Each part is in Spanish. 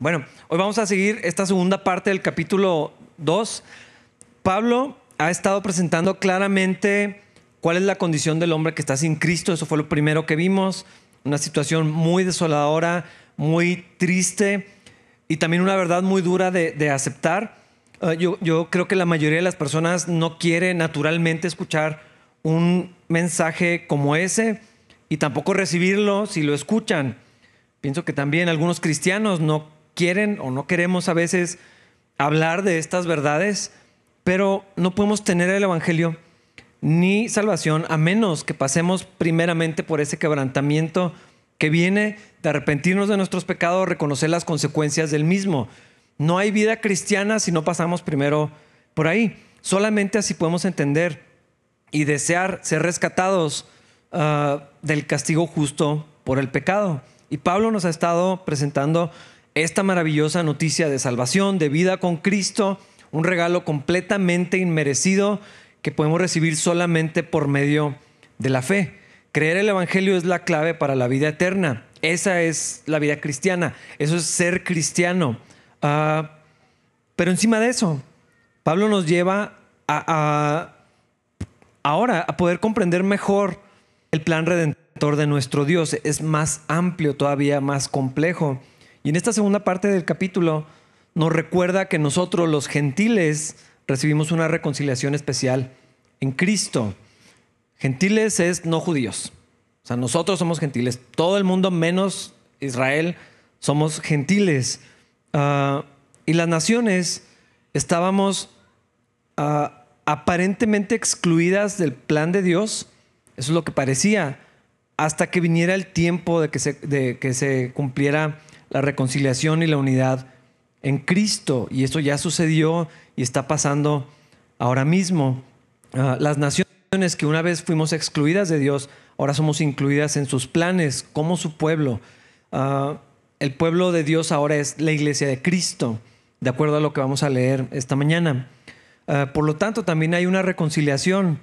Bueno, hoy vamos a seguir esta segunda parte del capítulo 2. Pablo ha estado presentando claramente cuál es la condición del hombre que está sin Cristo. Eso fue lo primero que vimos. Una situación muy desoladora, muy triste y también una verdad muy dura de, aceptar. Ah, yo, yo creo que la mayoría de las personas no quiere naturalmente escuchar un mensaje como ese y tampoco recibirlo si lo escuchan. Pienso que también algunos cristianos no quieren o no queremos a veces hablar de estas verdades, pero no podemos tener el Evangelio ni salvación a menos que pasemos primeramente por ese quebrantamiento que viene de arrepentirnos de nuestros pecados, reconocer las consecuencias del mismo. No hay vida cristiana si no pasamos primero por ahí. Solamente así podemos entender y desear ser rescatados ah, del castigo justo por el pecado. Y Pablo nos ha estado presentando esta maravillosa noticia de salvación, de vida con Cristo, un regalo completamente inmerecido que podemos recibir solamente por medio de la fe. Creer el Evangelio es la clave para la vida eterna. Esa es la vida cristiana. Eso es ser cristiano. Ah, pero encima de eso, Pablo nos lleva a, ahora a poder comprender mejor el plan redentor de nuestro Dios. Es más amplio, todavía más complejo. Y en esta segunda parte del capítulo nos recuerda que nosotros los gentiles recibimos una reconciliación especial en Cristo. Gentiles es no judíos. O sea, nosotros somos gentiles. Todo el mundo menos Israel somos gentiles. Ah, y las naciones estábamos ah, aparentemente excluidas del plan de Dios. Eso es lo que parecía. Hasta que viniera el tiempo de que se, de que se cumpliera la reconciliación y la unidad en Cristo. Y eso ya sucedió y está pasando ahora mismo. Ah, las naciones que una vez fuimos excluidas de Dios, ahora somos incluidas en sus planes como su pueblo. Ah, el pueblo de Dios ahora es la iglesia de Cristo, de acuerdo a lo que vamos a leer esta mañana. Ah, por lo tanto, también hay una reconciliación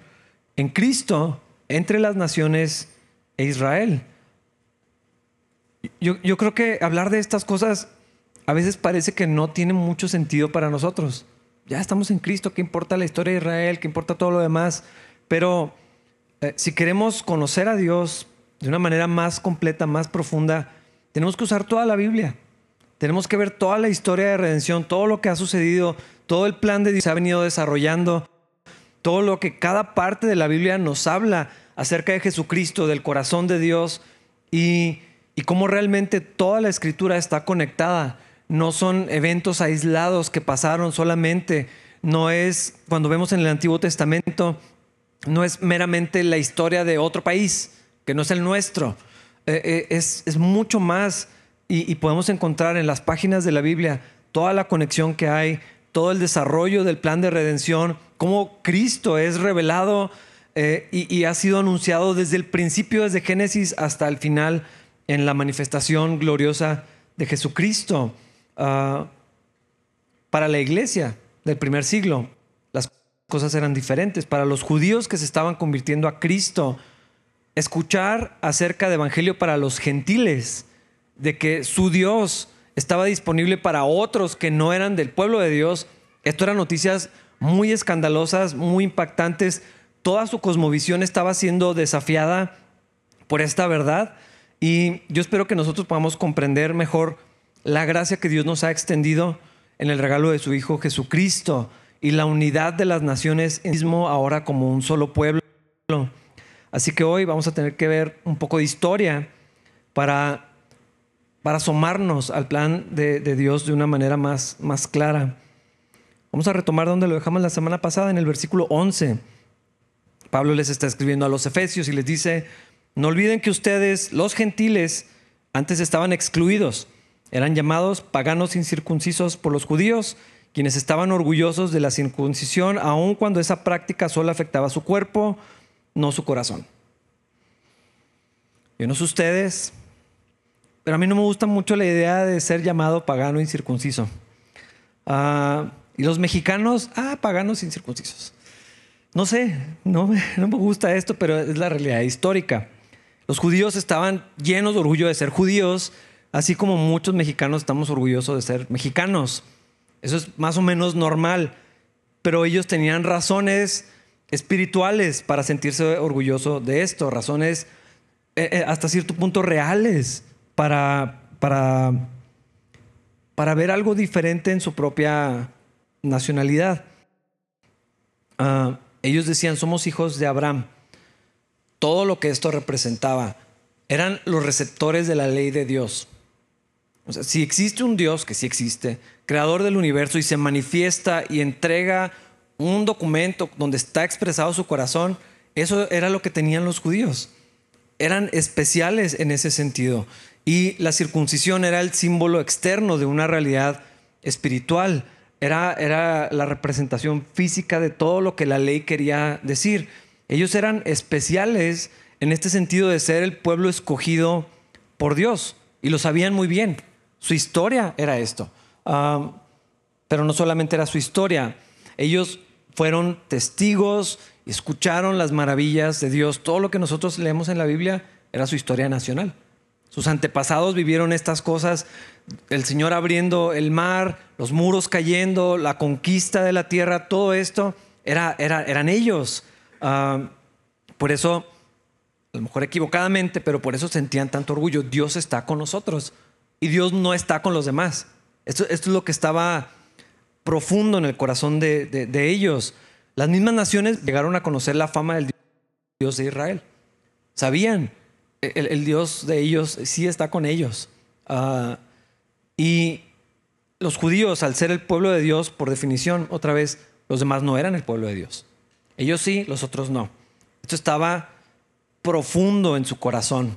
en Cristo entre las naciones e Israel. Yo, creo que hablar de estas cosas a veces parece que no tiene mucho sentido para nosotros. Ya estamos en Cristo, ¿qué importa la historia de Israel? ¿Qué importa todo lo demás? Pero eh, si queremos conocer a Dios de una manera más completa, más profunda, tenemos que usar toda la Biblia. Tenemos que ver toda la historia de redención, todo lo que ha sucedido, todo el plan de Dios se ha venido desarrollando, todo lo que cada parte de la Biblia nos habla acerca de Jesucristo, del corazón de Dios y y cómo realmente toda la escritura está conectada. No son eventos aislados que pasaron solamente. No es, cuando vemos en el Antiguo Testamento, no es meramente la historia de otro país, que no es el nuestro. Eh, eh, es, es, mucho más y, y, podemos encontrar en las páginas de la Biblia toda la conexión que hay, todo el desarrollo del plan de redención, cómo Cristo es revelado eh, y, y ha sido anunciado desde el principio, desde Génesis hasta el final en la manifestación gloriosa de Jesucristo. Ah, para la iglesia del primer siglo, las cosas eran diferentes. Para los judíos que se estaban convirtiendo a Cristo, escuchar acerca de Evangelio para los gentiles, de que su Dios estaba disponible para otros que no eran del pueblo de Dios, esto eran noticias muy escandalosas, muy impactantes. Toda su cosmovisión estaba siendo desafiada por esta verdad. Y yo espero que nosotros podamos comprender mejor la gracia que Dios nos ha extendido en el regalo de su Hijo Jesucristo y la unidad de las naciones mismo ahora como un solo pueblo. Así que hoy vamos a tener que ver un poco de historia para, para asomarnos al plan de, de Dios de una manera más, más clara. Vamos a retomar donde lo dejamos la semana pasada en el versículo 11. Pablo les está escribiendo a los Efesios y les dice, no olviden que ustedes, los gentiles, antes estaban excluidos. Eran llamados paganos incircuncisos por los judíos, quienes estaban orgullosos de la circuncisión, aun cuando esa práctica solo afectaba su cuerpo, no su corazón. Yo no sé ustedes, pero a mí no me gusta mucho la idea de ser llamado pagano incircunciso. Ah, y los mexicanos, ah, paganos incircuncisos. No sé, no, no me gusta esto, pero es la realidad histórica. Los judíos estaban llenos de orgullo de ser judíos, así como muchos mexicanos estamos orgullosos de ser mexicanos. Eso es más o menos normal, pero ellos tenían razones espirituales para sentirse orgullosos de esto, razones eh, eh, hasta cierto punto reales para, para, para ver algo diferente en su propia nacionalidad. Ah, ellos decían, somos hijos de Abraham. Todo lo que esto representaba eran los receptores de la ley de Dios. O sea, si existe un Dios, que sí existe, creador del universo y se manifiesta y entrega un documento donde está expresado su corazón, eso era lo que tenían los judíos. Eran especiales en ese sentido. Y la circuncisión era el símbolo externo de una realidad espiritual. Era, era la representación física de todo lo que la ley quería decir. Ellos eran especiales en este sentido de ser el pueblo escogido por Dios. Y lo sabían muy bien. Su historia era esto. Pero no solamente era su historia. Ellos fueron testigos, escucharon las maravillas de Dios. Todo lo que nosotros leemos en la Biblia era su historia nacional. Sus antepasados vivieron estas cosas, el Señor abriendo el mar, los muros cayendo, la conquista de la tierra, todo esto era, era, eran ellos. Ah, por eso, a lo mejor equivocadamente, pero por eso sentían tanto orgullo. Dios está con nosotros y Dios no está con los demás. Esto, es lo que estaba profundo en el corazón de, ellos. Las mismas naciones llegaron a conocer la fama del Dios de Israel. Sabían, el, Dios de ellos sí está con ellos. Ah, y los judíos, al ser el pueblo de Dios, por definición, otra vez, los demás no eran el pueblo de Dios. Ellos sí, los otros no. Esto estaba profundo en su corazón,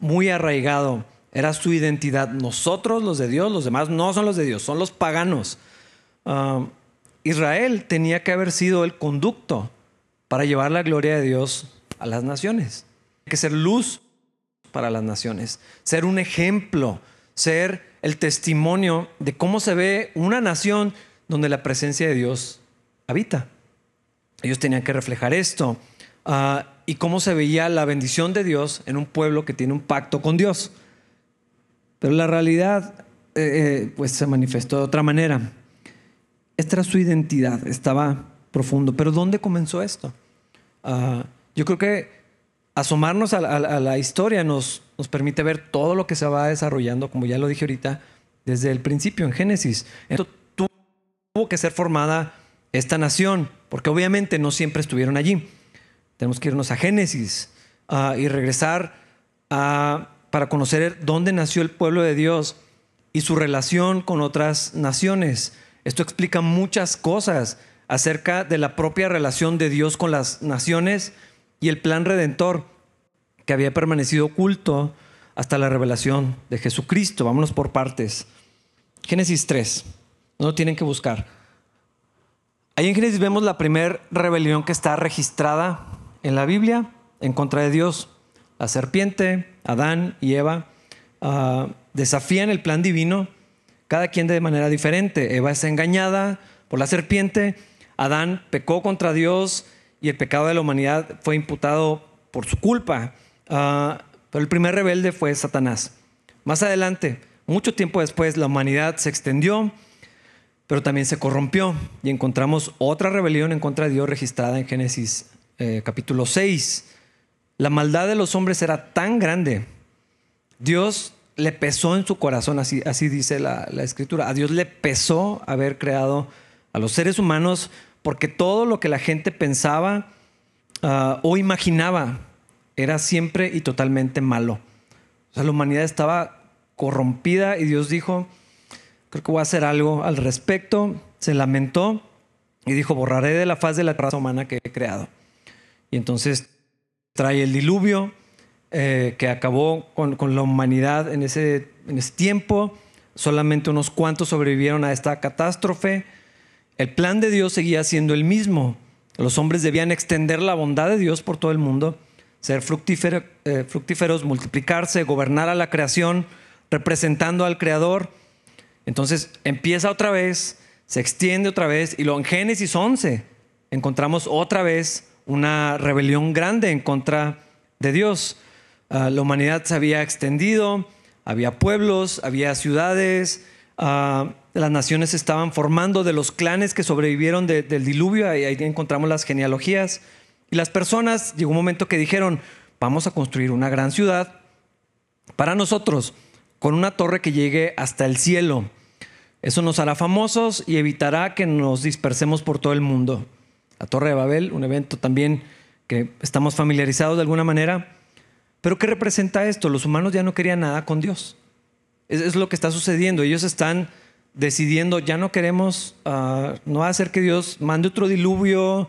muy arraigado. Era su identidad. Nosotros, los de Dios, los demás no son los de Dios, son los paganos. Um, Israel tenía que haber sido el conducto para llevar la gloria de Dios a las naciones. Hay que ser luz para las naciones, ser un ejemplo, ser el testimonio de cómo se ve una nación donde la presencia de Dios habita. Ellos tenían que reflejar esto uh, y cómo se veía la bendición de Dios en un pueblo que tiene un pacto con Dios. Pero la realidad eh, eh, pues se manifestó de otra manera. Esta era su identidad, estaba profundo. Pero ¿dónde comenzó esto? Ah, yo creo que asomarnos a, la historia nos, nos permite ver todo lo que se va desarrollando, como ya lo dije ahorita, desde el principio en Génesis. Tuvo que ser formada esta nación, porque obviamente no siempre estuvieron allí. Tenemos que irnos a Génesis ah, y regresar para conocer dónde nació el pueblo de Dios y su relación con otras naciones. Esto explica muchas cosas acerca de la propia relación de Dios con las naciones y el plan redentor que había permanecido oculto hasta la revelación de Jesucristo. Vámonos por partes. Génesis 3. No lo tienen que buscar. Ahí en Génesis vemos la primera rebelión que está registrada en la Biblia en contra de Dios. La serpiente, Adán y Eva ah, desafían el plan divino cada quien de manera diferente. Eva es engañada por la serpiente, Adán pecó contra Dios y el pecado de la humanidad fue imputado por su culpa. Ah, pero el primer rebelde fue Satanás. Más adelante, mucho tiempo después, la humanidad se extendió, pero también se corrompió y encontramos otra rebelión en contra de Dios registrada en Génesis eh, capítulo 6. La maldad de los hombres era tan grande. Dios le pesó en su corazón, así, así dice la, escritura. A Dios le pesó haber creado a los seres humanos porque todo lo que la gente pensaba ah, o imaginaba era siempre y totalmente malo. O sea, la humanidad estaba corrompida y Dios dijo, creo que voy a hacer algo al respecto. Se lamentó y dijo, borraré de la faz de la raza humana que he creado. Y entonces trae el diluvio, eh, que acabó con, la humanidad en ese, en ese tiempo. Solamente unos cuantos sobrevivieron a esta catástrofe. El plan de Dios seguía siendo el mismo. Los hombres debían extender la bondad de Dios por todo el mundo, ser eh, fructíferos, multiplicarse, gobernar a la creación, representando al Creador. Entonces empieza otra vez, se extiende otra vez, y luego en Génesis 11 encontramos otra vez una rebelión grande en contra de Dios. Ah, la humanidad se había extendido, había pueblos, había ciudades, ah, las naciones se estaban formando de los clanes que sobrevivieron del diluvio, ahí, ahí encontramos las genealogías. Y las personas, llegó un momento que dijeron, vamos a construir una gran ciudad para nosotros, con una torre que llegue hasta el cielo. Eso nos hará famosos y evitará que nos dispersemos por todo el mundo. La Torre de Babel, un evento también que estamos familiarizados de alguna manera. Pero ¿qué representa esto? Los humanos ya no querían nada con Dios. Es, lo que está sucediendo. Ellos están decidiendo, ya no queremos, uh, no va a hacer que Dios mande otro diluvio,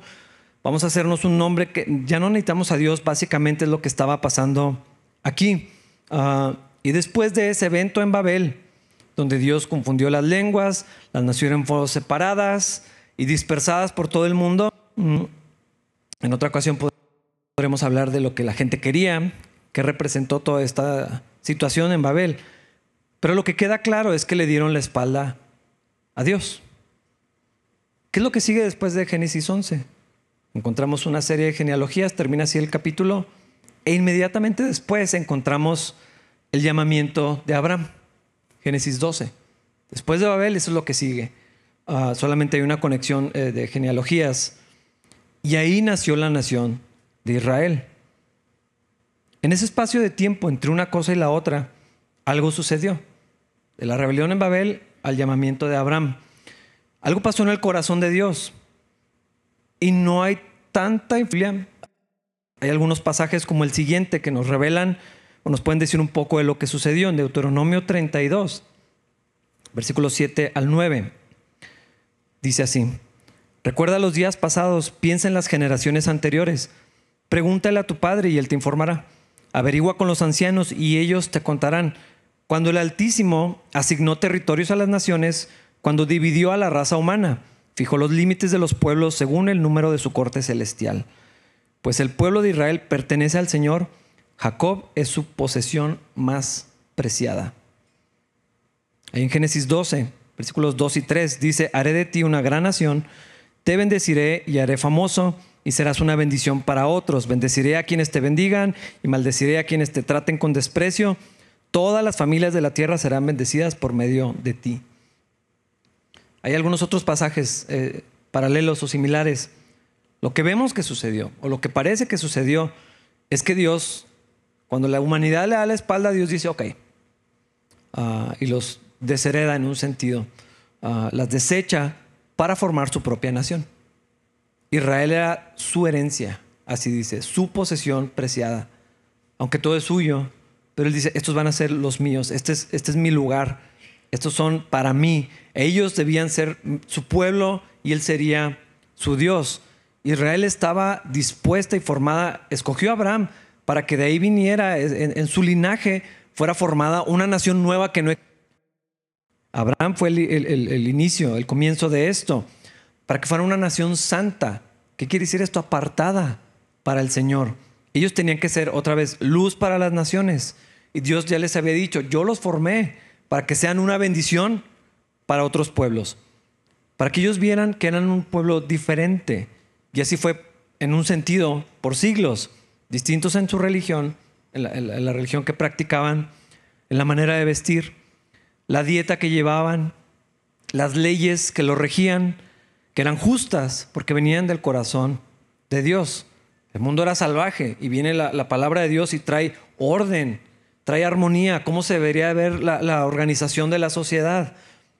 vamos a hacernos un nombre que ya no necesitamos a Dios, básicamente es lo que estaba pasando aquí. Uh, y después de ese evento en Babel, donde Dios confundió las lenguas, las naciones fueron separadas y dispersadas por todo el mundo, mm, en otra ocasión podremos hablar de lo que la gente quería, que representó toda esta situación en Babel. Pero lo que queda claro es que le dieron la espalda a Dios. ¿Qué es lo que sigue después de Génesis 11? Encontramos una serie de genealogías, termina así el capítulo, e inmediatamente después encontramos el llamamiento de Abraham, Génesis 12. Después de Babel, eso es lo que sigue. Ah, solamente hay una conexión eh, de genealogías. Y ahí nació la nación de Israel. En ese espacio de tiempo entre una cosa y la otra, algo sucedió. De la rebelión en Babel al llamamiento de Abraham. Algo pasó en el corazón de Dios. Y no hay tanta influencia. Hay algunos pasajes como el siguiente que nos revelan o nos pueden decir un poco de lo que sucedió en Deuteronomio 32, versículos 7 al 9. Dice así, recuerda los días pasados, piensa en las generaciones anteriores, pregúntale a tu padre y él te informará. Averigua con los ancianos y ellos te contarán. Cuando el Altísimo asignó territorios a las naciones, cuando dividió a la raza humana, fijó los límites de los pueblos según el número de su corte celestial. Pues el pueblo de Israel pertenece al Señor, Jacob es su posesión más preciada. en Génesis 12, versículos 2 y 3, dice, haré de ti una gran nación, te bendeciré y haré famoso y serás una bendición para otros. Bendeciré a quienes te bendigan y maldeciré a quienes te traten con desprecio. Todas las familias de la tierra serán bendecidas por medio de ti. Hay algunos otros pasajes eh, paralelos o similares. Lo que vemos que sucedió, o lo que parece que sucedió, es que Dios, cuando la humanidad le da la espalda, Dios dice, ok, ah, y los deshereda en un sentido, ah, las desecha para formar su propia nación. Israel era su herencia, así dice, su posesión preciada, aunque todo es suyo, pero él dice, estos van a ser los míos, este es, este es mi lugar, estos son para mí. Ellos debían ser su pueblo y él sería su Dios. Israel estaba dispuesta y formada, escogió a Abraham para que de ahí viniera, en, su linaje, fuera formada una nación nueva que no... Abraham fue el inicio, el comienzo de esto para que fuera una nación santa. ¿Qué quiere decir esto? Apartada para el Señor. Ellos tenían que ser otra vez luz para las naciones. Y Dios ya les había dicho, yo los formé para que sean una bendición para otros pueblos. Para que ellos vieran que eran un pueblo diferente. Y así fue en un sentido por siglos, distintos en su religión, en la, religión que practicaban, en la manera de vestir, la dieta que llevaban, las leyes que lo regían, que eran justas porque venían del corazón de Dios. El mundo era salvaje y viene la, palabra de Dios y trae orden, trae armonía, cómo se debería ver la, la organización de la sociedad.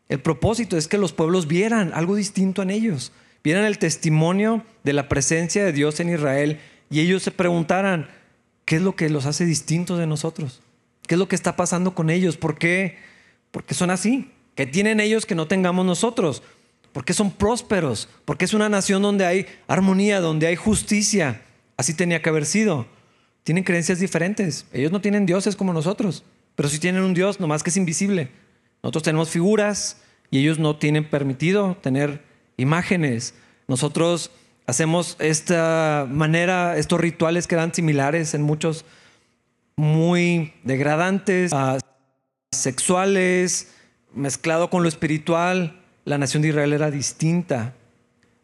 El propósito es que los pueblos vieran algo distinto en ellos, vieran el testimonio de la presencia de Dios en Israel y ellos se preguntaran, ¿qué es lo que los hace distintos de nosotros? ¿Qué es lo que está pasando con ellos? ¿Por qué? ¿Por qué son así? ¿Qué tienen ellos que no tengamos nosotros? porque son prósperos, porque es una nación donde hay armonía, donde hay justicia. Así tenía que haber sido. Tienen creencias diferentes. Ellos no tienen dioses como nosotros, pero sí tienen un Dios, nomás que es invisible. Nosotros tenemos figuras y ellos no tienen permitido tener imágenes. Nosotros hacemos esta manera, estos rituales que eran similares en muchos, muy degradantes, sexuales, mezclado con lo espiritual la nación de Israel era distinta.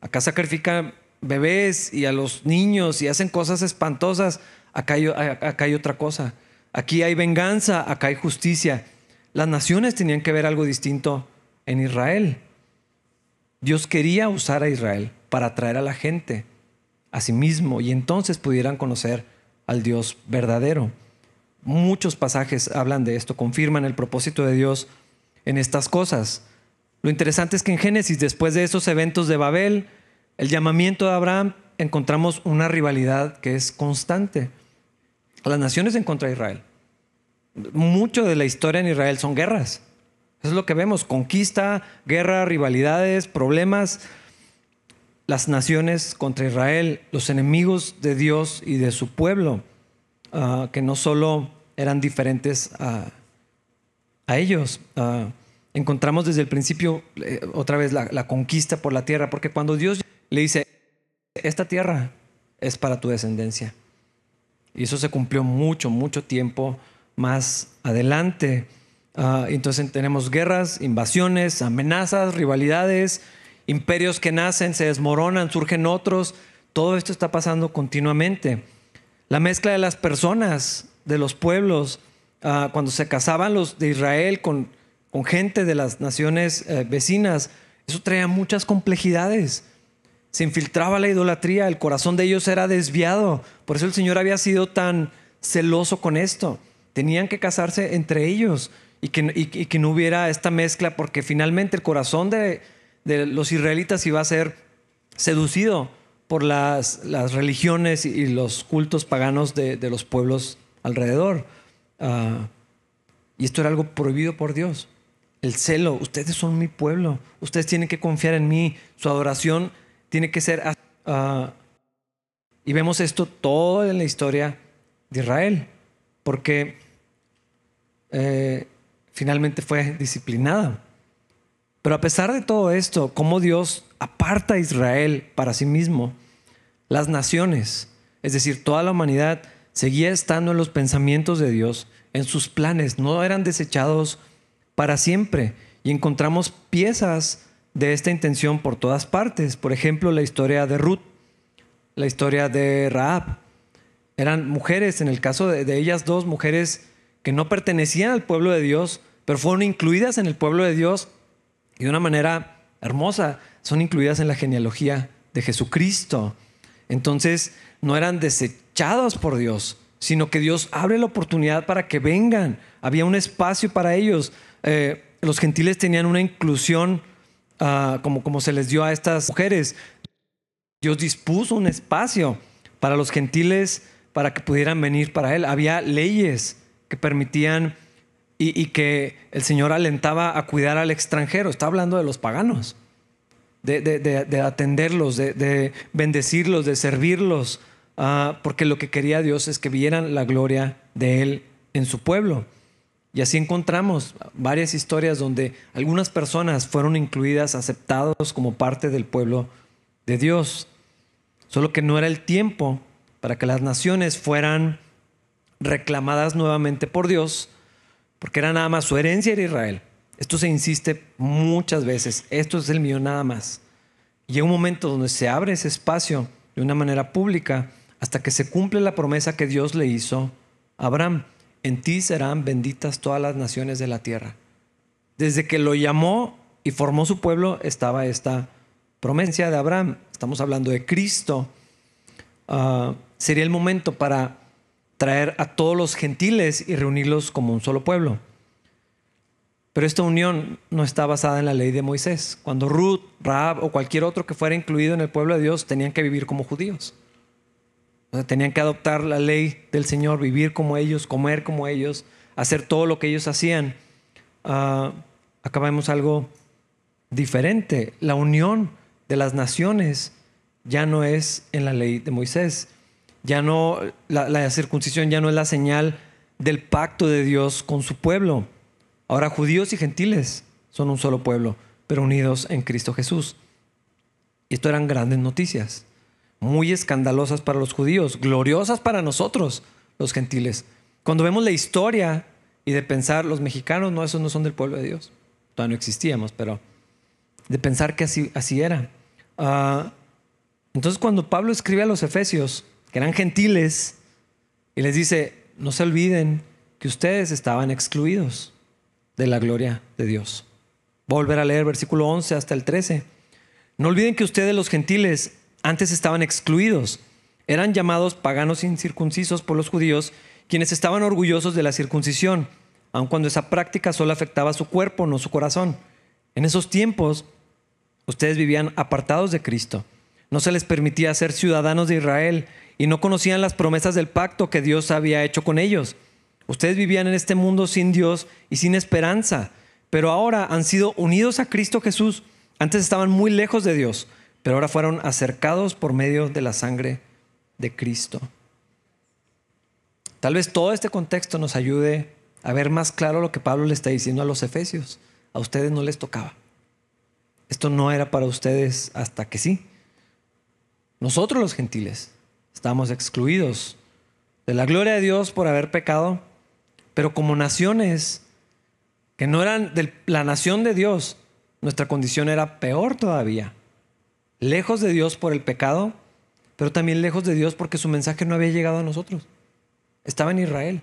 Acá sacrifican bebés y a los niños y hacen cosas espantosas. Acá hay, acá hay otra cosa. Aquí hay venganza, acá hay justicia. Las naciones tenían que ver algo distinto en Israel. Dios quería usar a Israel para atraer a la gente a sí mismo y entonces pudieran conocer al Dios verdadero. Muchos pasajes hablan de esto, confirman el propósito de Dios en estas cosas. Lo interesante es que en Génesis, después de esos eventos de Babel, el llamamiento de Abraham, encontramos una rivalidad que es constante. Las naciones en contra de Israel. Mucho de la historia en Israel son guerras. Eso es lo que vemos, conquista, guerra, rivalidades, problemas. Las naciones contra Israel, los enemigos de Dios y de su pueblo, ah, que no solo eran diferentes a, ellos. Ah, encontramos desde el principio eh, otra vez la, la conquista por la tierra, porque cuando Dios le dice, esta tierra es para tu descendencia. Y eso se cumplió mucho, mucho tiempo más adelante. Ah, entonces tenemos guerras, invasiones, amenazas, rivalidades, imperios que nacen, se desmoronan, surgen otros. Todo esto está pasando continuamente. La mezcla de las personas, de los pueblos, ah, cuando se casaban los de Israel con, con gente de las naciones eh, vecinas, eso traía muchas complejidades. Se infiltraba la idolatría, el corazón de ellos era desviado. Por eso el Señor había sido tan celoso con esto. Tenían que casarse entre ellos y que, no hubiera esta mezcla porque finalmente el corazón de, los israelitas iba a ser seducido por las, religiones y los cultos paganos de, los pueblos alrededor. Ah, y esto era algo prohibido por Dios. El celo, ustedes son mi pueblo, ustedes tienen que confiar en mí, su adoración tiene que ser... Ah, y vemos esto todo en la historia de Israel, porque eh, finalmente fue disciplinada. Pero a pesar de todo esto, como Dios aparta a Israel para sí mismo, las naciones, es decir, toda la humanidad, seguía estando en los pensamientos de Dios, en sus planes, no eran desechados para siempre. Y encontramos piezas de esta intención por todas partes. Por ejemplo, la historia de Ruth, la historia de Raab. Eran mujeres, en el caso de ellas dos, mujeres que no pertenecían al pueblo de Dios, pero fueron incluidas en el pueblo de Dios y de una manera hermosa son incluidas en la genealogía de Jesucristo. Entonces no eran desechados por Dios, sino que Dios abre la oportunidad para que vengan. Había un espacio para ellos. Eh, los gentiles tenían una inclusión ah, como, como se les dio a estas mujeres. Dios dispuso un espacio para los gentiles para que pudieran venir para Él. Había leyes que permitían y, que el Señor alentaba a cuidar al extranjero. Está hablando de los paganos, de, atenderlos, de, bendecirlos, de servirlos, ah, porque lo que quería Dios es que vieran la gloria de Él en su pueblo. Y así encontramos varias historias donde algunas personas fueron incluidas, aceptados como parte del pueblo de Dios. Solo que no era el tiempo para que las naciones fueran reclamadas nuevamente por Dios porque era nada más su herencia era Israel. Esto se insiste muchas veces, esto es el mío nada más. Y llega un momento donde se abre ese espacio de una manera pública hasta que se cumple la promesa que Dios le hizo a Abraham. En ti serán benditas todas las naciones de la tierra. Desde que lo llamó y formó su pueblo estaba esta promesa de Abraham. Estamos hablando de Cristo. Ah, sería el momento para traer a todos los gentiles y reunirlos como un solo pueblo. Pero esta unión no está basada en la ley de Moisés. Cuando Ruth, Raab o cualquier otro que fuera incluido en el pueblo de Dios tenían que vivir como judíos. tenían que adoptar la ley del Señor, vivir como ellos, comer como ellos, hacer todo lo que ellos hacían. Uh, acá vemos algo diferente. La unión de las naciones ya no es en la ley de Moisés ya no, la, circuncisión ya no es la señal del pacto de Dios con su pueblo. Ahora judíos y gentiles son un solo pueblo, pero unidos en Cristo Jesús. Esto eran grandes noticias, muy escandalosas para los judíos, gloriosas para nosotros, los gentiles. Cuando vemos la historia y de pensar, los mexicanos, no, esos no son del pueblo de Dios. Todavía no existíamos, pero de pensar que así, así era. Ah, entonces cuando Pablo escribe a los Efesios, que eran gentiles, y les dice, no se olviden que ustedes estaban excluidos de la gloria de Dios. Volver a leer versículo 11 hasta el 13. No olviden que ustedes los gentiles antes estaban excluidos. Eran llamados paganos incircuncisos por los judíos, quienes estaban orgullosos de la circuncisión, aun cuando esa práctica solo afectaba su cuerpo, no su corazón. En esos tiempos, ustedes vivían apartados de Cristo. No se les permitía ser ciudadanos de Israel y no conocían las promesas del pacto que Dios había hecho con ellos. Ustedes vivían en este mundo sin Dios y sin esperanza, pero ahora han sido unidos a Cristo Jesús. Antes estaban muy lejos de Dios, pero ahora fueron acercados por medio de la sangre de Cristo. Tal vez todo este contexto nos ayude a ver más claro lo que Pablo le está diciendo a los efesios. A ustedes no les tocaba. Esto no era para ustedes hasta que sí. Nosotros los gentiles estamos excluidos de la gloria de Dios por haber pecado, pero como naciones que no eran de la nación de Dios, nuestra condición era peor todavía. Lejos de Dios por el pecado, pero también lejos de Dios porque su mensaje no había llegado a nosotros. Estaba en Israel,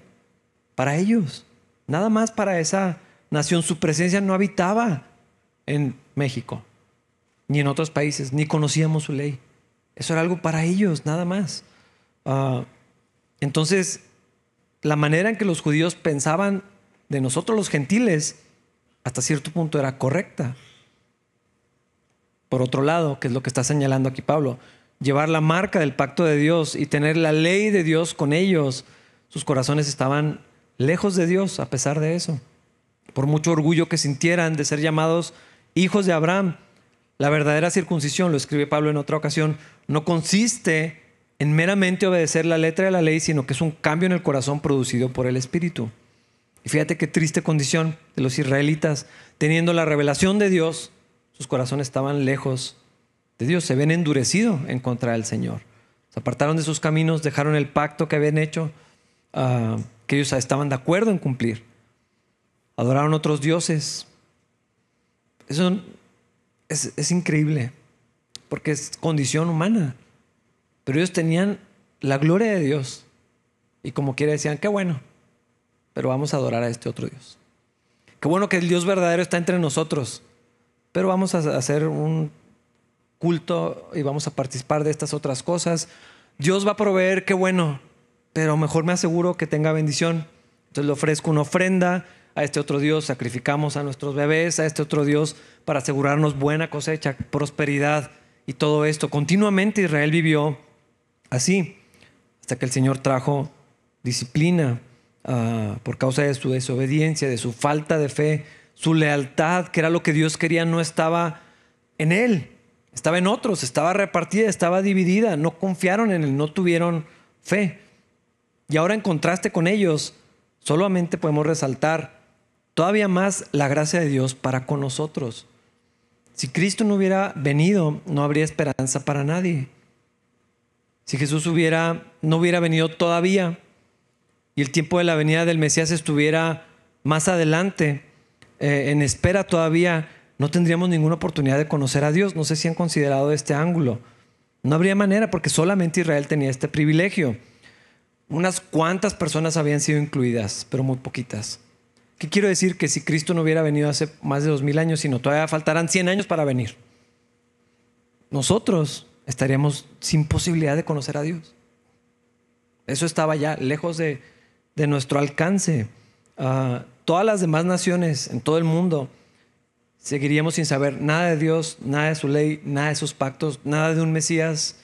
para ellos, nada más para esa nación. Su presencia no habitaba en México, ni en otros países, ni conocíamos su ley. Eso era algo para ellos, nada más. Ah, entonces, la manera en que los judíos pensaban de nosotros los gentiles, hasta cierto punto era correcta. Por otro lado, que es lo que está señalando aquí Pablo, llevar la marca del pacto de Dios y tener la ley de Dios con ellos, sus corazones estaban lejos de Dios a pesar de eso. Por mucho orgullo que sintieran de ser llamados hijos de Abraham, la verdadera circuncisión, lo escribe Pablo en otra ocasión, no consiste en meramente obedecer la letra de la ley, sino que es un cambio en el corazón producido por el Espíritu. Y fíjate qué triste condición de los israelitas, teniendo la revelación de Dios, sus corazones estaban lejos de Dios, se ven endurecidos en contra del Señor. Se apartaron de sus caminos, dejaron el pacto que habían hecho, ah, que ellos estaban de acuerdo en cumplir. Adoraron otros dioses. Eso es, increíble, porque es condición humana. Pero ellos tenían la gloria de Dios. Y como quiera decían, qué bueno, pero vamos a adorar a este otro Dios. Qué bueno que el Dios verdadero está entre nosotros, pero vamos a hacer un culto y vamos a participar de estas otras cosas. Dios va a proveer, qué bueno, pero mejor me aseguro que tenga bendición. Entonces le ofrezco una ofrenda a este otro Dios, sacrificamos a nuestros bebés, a este otro Dios para asegurarnos buena cosecha, prosperidad y todo esto. Continuamente Israel vivió así, hasta que el Señor trajo disciplina ah, por causa de su desobediencia, de su falta de fe, su lealtad, que era lo que Dios quería, no estaba en Él, estaba en otros, estaba repartida, estaba dividida, no confiaron en Él, no tuvieron fe. Y ahora en contraste con ellos, solamente podemos resaltar todavía más la gracia de Dios para con nosotros. Si Cristo no hubiera venido, no habría esperanza para nadie. Si Jesús hubiera, no hubiera venido todavía y el tiempo de la venida del Mesías estuviera más adelante, eh, en espera todavía, no tendríamos ninguna oportunidad de conocer a Dios. No sé si han considerado este ángulo. No habría manera porque solamente Israel tenía este privilegio. Unas cuantas personas habían sido incluidas, pero muy poquitas. ¿Qué quiero decir? Que si Cristo no hubiera venido hace más de dos mil años, sino todavía faltarán 100 años para venir, nosotros estaríamos sin posibilidad de conocer a Dios. Eso estaba ya lejos de, nuestro alcance. Ah, todas las demás naciones en todo el mundo seguiríamos sin saber nada de Dios, nada de su ley, nada de sus pactos, nada de un Mesías.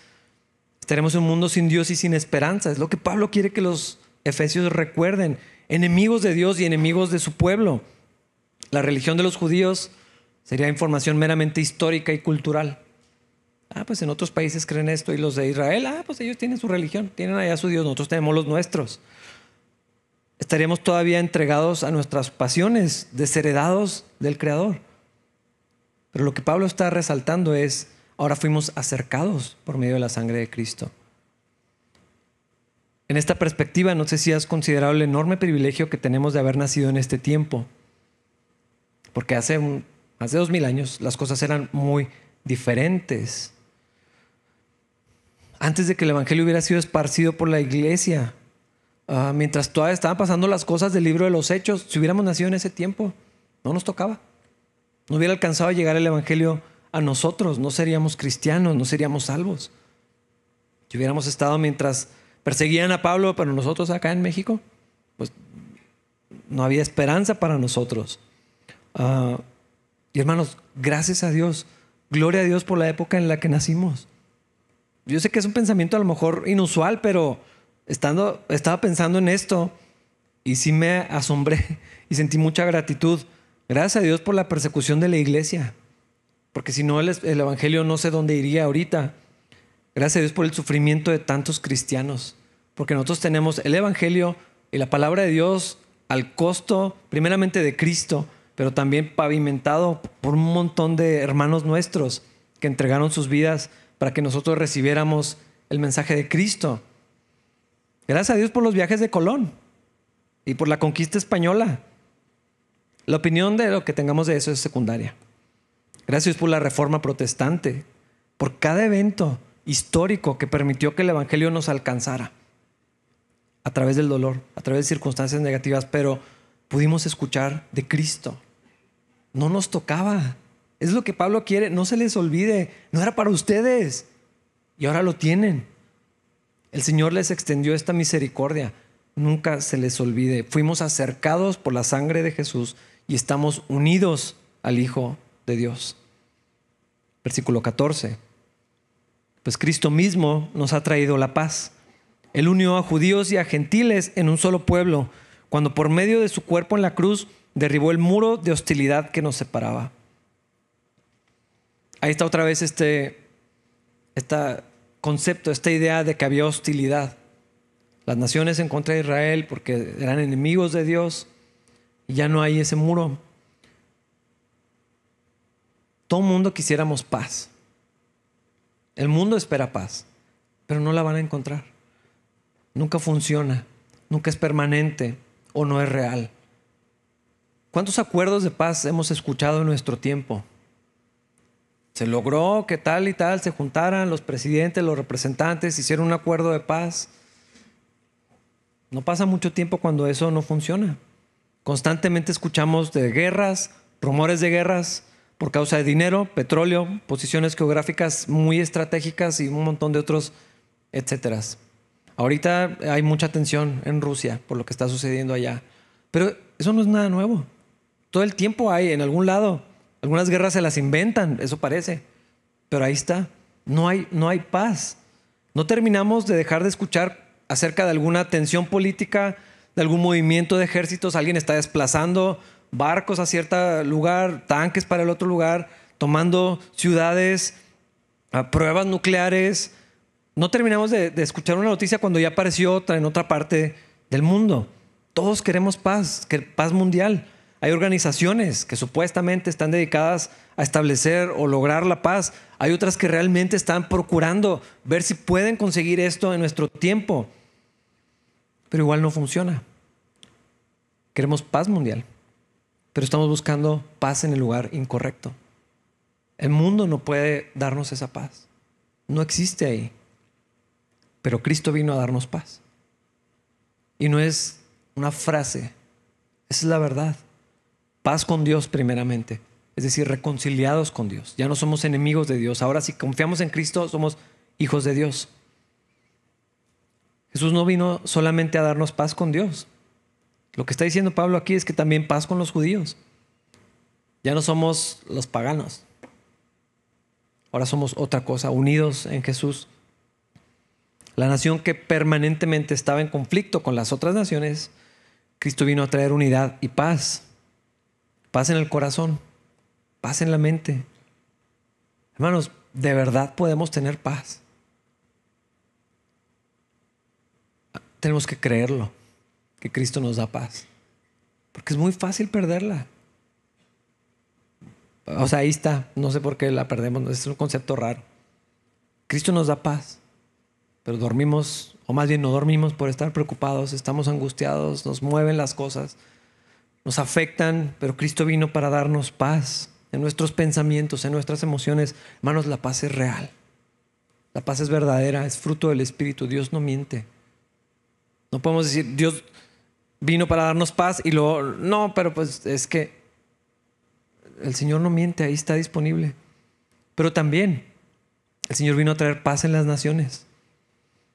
Estaremos en un mundo sin Dios y sin esperanza. Es lo que Pablo quiere que los efesios recuerden enemigos de Dios y enemigos de su pueblo. La religión de los judíos sería información meramente histórica y cultural. Ah, pues en otros países creen esto y los de Israel, ah, pues ellos tienen su religión, tienen allá su Dios, nosotros tenemos los nuestros. Estaríamos todavía entregados a nuestras pasiones, desheredados del Creador. Pero lo que Pablo está resaltando es, ahora fuimos acercados por medio de la sangre de Cristo. En esta perspectiva, no sé si has considerado el enorme privilegio que tenemos de haber nacido en este tiempo. Porque hace dos mil años las cosas eran muy diferentes. Antes de que el Evangelio hubiera sido esparcido por la iglesia, ah, mientras todavía estaban pasando las cosas del libro de los hechos, si hubiéramos nacido en ese tiempo, no nos tocaba. No hubiera alcanzado a llegar el Evangelio a nosotros, no seríamos cristianos, no seríamos salvos. Si hubiéramos estado mientras perseguían a Pablo, pero nosotros acá en México, pues no había esperanza para nosotros. Ah, y hermanos, gracias a Dios, gloria a Dios por la época en la que nacimos. Yo sé que es un pensamiento a lo mejor inusual, pero estando, estaba pensando en esto y sí me asombré y sentí mucha gratitud. Gracias a Dios por la persecución de la iglesia, porque si no el, el Evangelio no sé dónde iría ahorita. Gracias a Dios por el sufrimiento de tantos cristianos, porque nosotros tenemos el Evangelio y la palabra de Dios al costo primeramente de Cristo, pero también pavimentado por un montón de hermanos nuestros que entregaron sus vidas para que nosotros recibiéramos el mensaje de Cristo. Gracias a Dios por los viajes de Colón y por la conquista española. La opinión de lo que tengamos de eso es secundaria. Gracias por la reforma protestante, por cada evento histórico que permitió que el Evangelio nos alcanzara a través del dolor, a través de circunstancias negativas, pero pudimos escuchar de Cristo. No nos tocaba. Es lo que Pablo quiere, no se les olvide, no era para ustedes y ahora lo tienen. El Señor les extendió esta misericordia, nunca se les olvide. Fuimos acercados por la sangre de Jesús y estamos unidos al Hijo de Dios. Versículo 14. Pues Cristo mismo nos ha traído la paz. Él unió a judíos y a gentiles en un solo pueblo, cuando por medio de su cuerpo en la cruz derribó el muro de hostilidad que nos separaba. Ahí está otra vez este, este concepto, esta idea de que había hostilidad. Las naciones en contra de Israel porque eran enemigos de Dios y ya no hay ese muro. Todo mundo quisiéramos paz. El mundo espera paz, pero no la van a encontrar. Nunca funciona, nunca es permanente o no es real. ¿Cuántos acuerdos de paz hemos escuchado en nuestro tiempo? Se logró que tal y tal se juntaran los presidentes, los representantes, hicieron un acuerdo de paz. No pasa mucho tiempo cuando eso no funciona. Constantemente escuchamos de guerras, rumores de guerras, por causa de dinero, petróleo, posiciones geográficas muy estratégicas y un montón de otros, etcétera. Ahorita hay mucha tensión en Rusia por lo que está sucediendo allá, pero eso no es nada nuevo. Todo el tiempo hay en algún lado. Algunas guerras se las inventan, eso parece, pero ahí está. No hay, no hay paz. No terminamos de dejar de escuchar acerca de alguna tensión política, de algún movimiento de ejércitos, alguien está desplazando barcos a cierto lugar, tanques para el otro lugar, tomando ciudades, pruebas nucleares. No terminamos de, escuchar una noticia cuando ya apareció otra en otra parte del mundo. Todos queremos paz, paz mundial. Hay organizaciones que supuestamente están dedicadas a establecer o lograr la paz. Hay otras que realmente están procurando ver si pueden conseguir esto en nuestro tiempo. Pero igual no funciona. Queremos paz mundial pero estamos buscando paz en el lugar incorrecto. El mundo no puede darnos esa paz. No existe ahí. Pero Cristo vino a darnos paz. Y no es una frase, es la verdad. Paz con Dios primeramente. Es decir, reconciliados con Dios. Ya no somos enemigos de Dios. Ahora si confiamos en Cristo, somos hijos de Dios. Jesús no vino solamente a darnos paz con Dios. Lo que está diciendo Pablo aquí es que también paz con los judíos. Ya no somos los paganos. Ahora somos otra cosa, unidos en Jesús. La nación que permanentemente estaba en conflicto con las otras naciones, Cristo vino a traer unidad y paz. Paz en el corazón, paz en la mente. Hermanos, de verdad podemos tener paz. Tenemos que creerlo que Cristo nos da paz. Porque es muy fácil perderla. O sea, ahí está. No sé por qué la perdemos. Es un concepto raro. Cristo nos da paz. Pero dormimos, o más bien no dormimos por estar preocupados. Estamos angustiados. Nos mueven las cosas. Nos afectan. Pero Cristo vino para darnos paz en nuestros pensamientos, en nuestras emociones. Hermanos, la paz es real. La paz es verdadera. Es fruto del Espíritu. Dios no miente. No podemos decir, Dios vino para darnos paz y luego, no, pero pues es que el Señor no miente, ahí está disponible. Pero también el Señor vino a traer paz en las naciones.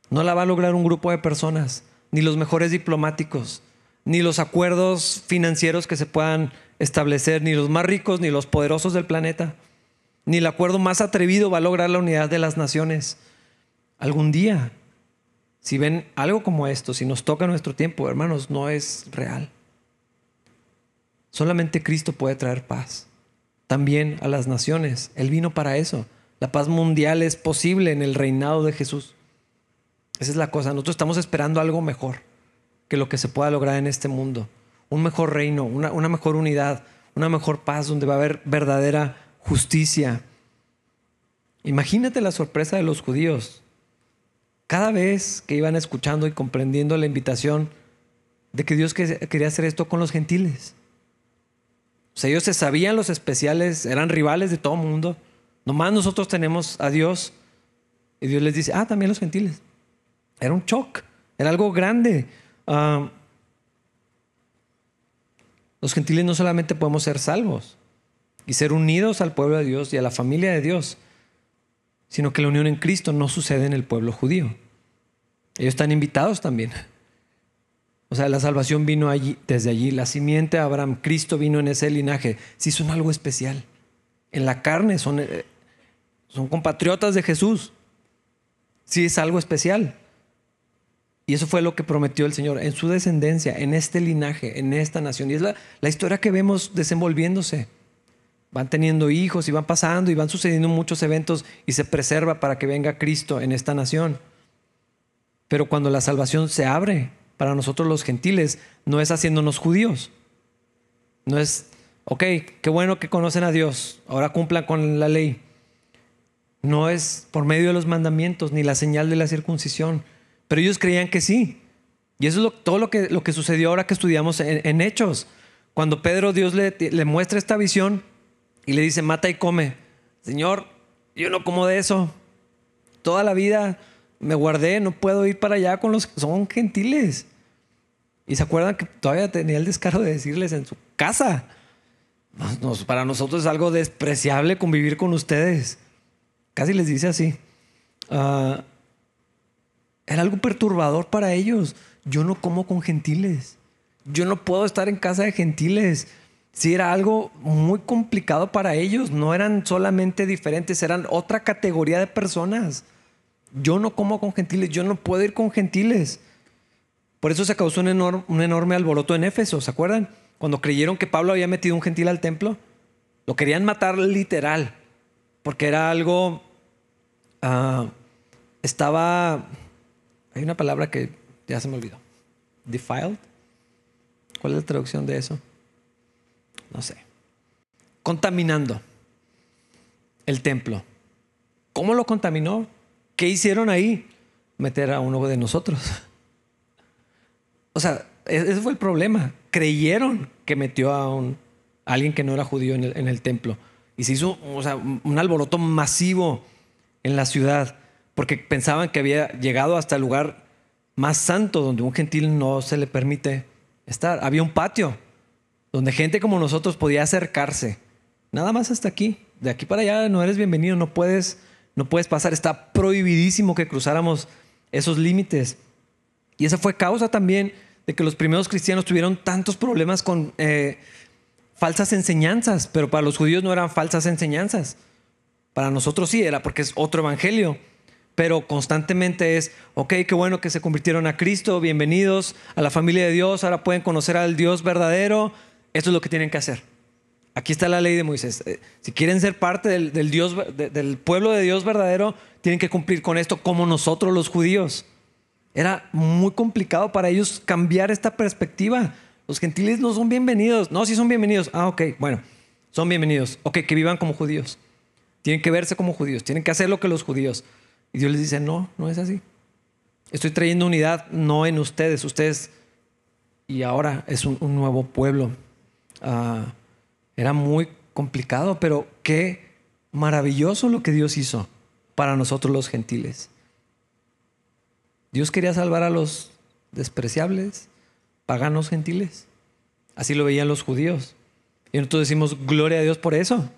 No la va a lograr un grupo de personas, ni los mejores diplomáticos, ni los acuerdos financieros que se puedan establecer, ni los más ricos, ni los poderosos del planeta, ni el acuerdo más atrevido va a lograr la unidad de las naciones. Algún día, si ven algo como esto, si nos toca nuestro tiempo, hermanos, no es real. Solamente Cristo puede traer paz. También a las naciones. Él vino para eso. La paz mundial es posible en el reinado de Jesús. Esa es la cosa. Nosotros estamos esperando algo mejor que lo que se pueda lograr en este mundo. Un mejor reino, una, una mejor unidad, una mejor paz donde va a haber verdadera justicia. Imagínate la sorpresa de los judíos. Cada vez que iban escuchando y comprendiendo la invitación de que Dios quería hacer esto con los gentiles. O sea, ellos se sabían los especiales, eran rivales de todo mundo. Nomás nosotros tenemos a Dios. Y Dios les dice, ah, también los gentiles. Era un shock, era algo grande. Ah, los gentiles no solamente podemos ser salvos y ser unidos al pueblo de Dios y a la familia de Dios, sino que la unión en Cristo no sucede en el pueblo judío. Ellos están invitados también. O sea, la salvación vino allí, desde allí. La simiente de Abraham, Cristo vino en ese linaje. Sí son algo especial. En la carne son, eh, son compatriotas de Jesús. Sí es algo especial. Y eso fue lo que prometió el Señor en su descendencia, en este linaje, en esta nación. Y es la, historia que vemos desenvolviéndose. Van teniendo hijos y van pasando y van sucediendo muchos eventos y se preserva para que venga Cristo en esta nación. Pero cuando la salvación se abre para nosotros los gentiles, no es haciéndonos judíos. No es, ok, qué bueno que conocen a Dios, ahora cumplan con la ley. No es por medio de los mandamientos ni la señal de la circuncisión pero ellos creían que sí. Y eso es todo lo que, lo que sucedió ahora que estudiamos en, Hechos. Cuando Pedro, Dios le muestra esta visión y le dice, mata y come. Señor, yo no como de eso. Toda la vida me guardé, no puedo ir para allá con los que son gentiles. Y se acuerdan que todavía tenía el descaro de decirles en su casa. para nosotros es algo despreciable convivir con ustedes. Casi les dice así. Uh, era algo perturbador para ellos. Yo no como con gentiles. Yo no puedo estar en casa de gentiles. Sí, era algo muy complicado para ellos. No eran solamente diferentes, eran otra categoría de personas. Yo no como con gentiles, yo no puedo ir con gentiles. Por eso se causó un, enorme alboroto en Éfeso, ¿se acuerdan? Cuando creyeron que Pablo había metido un gentil al templo, lo querían matar literal, porque era algo, ah, estaba hay una palabra que ya se me olvidó. Defiled. ¿Cuál es la traducción de eso? No sé. Contaminando el templo. ¿Cómo lo contaminó? ¿Qué hicieron ahí? Meter a uno de nosotros. O sea, e-, ese fue el problema. Creyeron que metió a, un, alguien que no era judío en el, en el templo. Y se hizo o sea, un alboroto masivo en la ciudad porque pensaban que había llegado hasta el lugar más santo donde un gentil no se le permite estar. Había un patio donde gente como nosotros podía acercarse. Nada más hasta aquí. De aquí para allá no eres bienvenido, no puedes, no puedes pasar. Está prohibidísimo que cruzáramos esos límites. Y esa fue causa también de que los primeros cristianos tuvieron tantos problemas con eh, falsas enseñanzas, pero para los judíos no eran falsas enseñanzas. Para nosotros sí era porque es otro evangelio pero constantemente es, ok, qué bueno que se convirtieron a Cristo, bienvenidos a la familia de Dios, ahora pueden conocer al Dios verdadero, esto es lo que tienen que hacer. Aquí está la ley de Moisés. Eh, si quieren ser parte del, Dios, del pueblo de Dios verdadero, tienen que cumplir con esto como nosotros los judíos. Era muy complicado para ellos cambiar esta perspectiva. Los gentiles no son bienvenidos. No, sí son bienvenidos. Ah, ok, bueno, son bienvenidos. Ok, que vivan como judíos. Tienen que verse como judíos. Tienen que hacer lo que los judíos. Y Dios les dice, no, no es así. Estoy trayendo unidad no en ustedes, ustedes y ahora es un, nuevo pueblo. Ah, era muy complicado, pero qué maravilloso lo que Dios hizo para nosotros los gentiles. Dios quería salvar a los despreciables, paganos gentiles. Así lo veían los judíos. Y nosotros decimos, gloria a Dios por eso.